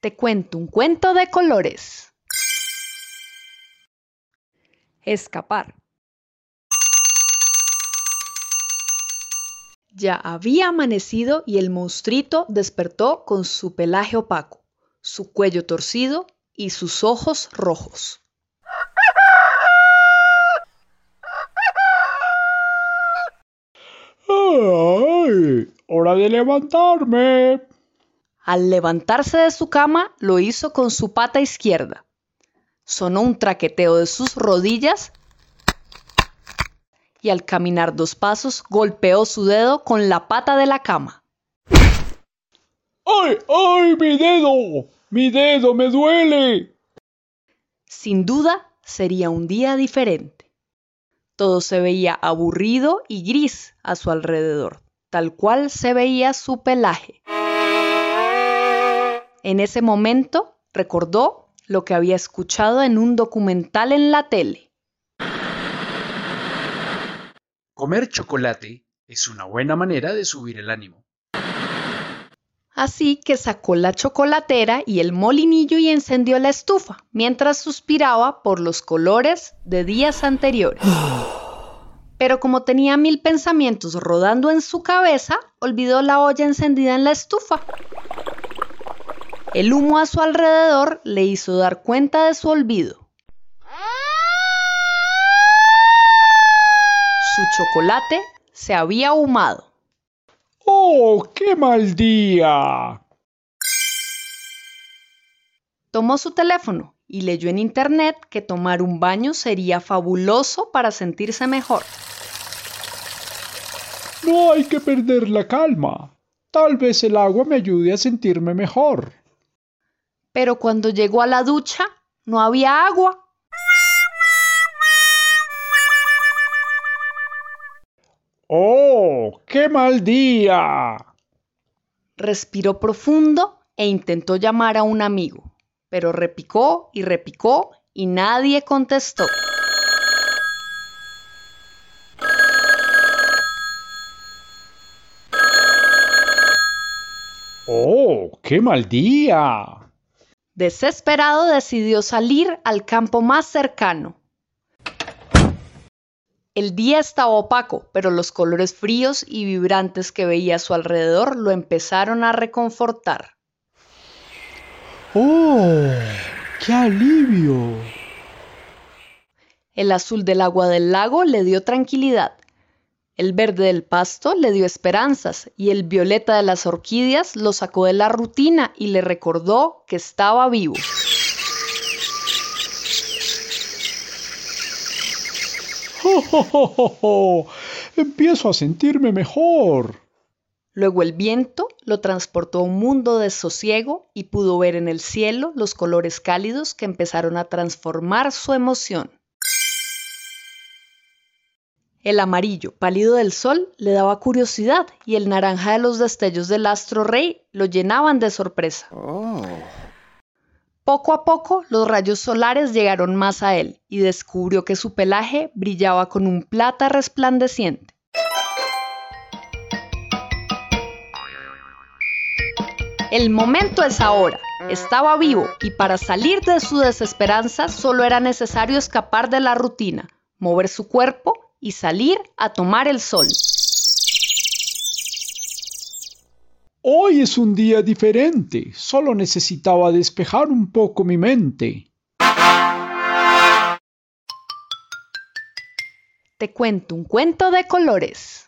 Te cuento un cuento de colores. Escapar. Ya había amanecido y el monstruito despertó con su pelaje opaco, su cuello torcido y sus ojos rojos. ¡Ay! ¡Hora de levantarme! Al levantarse de su cama lo hizo con su pata izquierda. Sonó un traqueteo de sus rodillas y al caminar dos pasos golpeó su dedo con la pata de la cama. ¡Ay, ay, mi dedo! ¡Mi dedo me duele! Sin duda sería un día diferente. Todo se veía aburrido y gris a su alrededor, tal cual se veía su pelaje. En ese momento recordó lo que había escuchado en un documental en la tele. Comer chocolate es una buena manera de subir el ánimo. Así que sacó la chocolatera y el molinillo y encendió la estufa, mientras suspiraba por los colores de días anteriores. Pero como tenía mil pensamientos rodando en su cabeza, olvidó la olla encendida en la estufa. El humo a su alrededor le hizo dar cuenta de su olvido. Su chocolate se había ahumado. ¡Oh, qué mal día! Tomó su teléfono y leyó en internet que tomar un baño sería fabuloso para sentirse mejor. No hay que perder la calma. Tal vez el agua me ayude a sentirme mejor. Pero cuando llegó a la ducha, no había agua. ¡Oh, qué mal día! Respiró profundo e intentó llamar a un amigo, pero repicó y repicó y nadie contestó. ¡Oh, qué mal día! Desesperado decidió salir al campo más cercano. El día estaba opaco, pero los colores fríos y vibrantes que veía a su alrededor lo empezaron a reconfortar. ¡Oh, qué alivio! El azul del agua del lago le dio tranquilidad. El verde del pasto le dio esperanzas y el violeta de las orquídeas lo sacó de la rutina y le recordó que estaba vivo. ¡Oh, oh, oh, oh! Empiezo a sentirme mejor. Luego el viento lo transportó a un mundo de sosiego y pudo ver en el cielo los colores cálidos que empezaron a transformar su emoción. El amarillo pálido del sol le daba curiosidad y el naranja de los destellos del astro rey lo llenaban de sorpresa. Poco a poco los rayos solares llegaron más a él y descubrió que su pelaje brillaba con un plata resplandeciente. El momento es ahora. Estaba vivo y para salir de su desesperanza solo era necesario escapar de la rutina, mover su cuerpo y salir a tomar el sol. Hoy es un día diferente. Solo necesitaba despejar un poco mi mente. Te cuento un cuento de colores.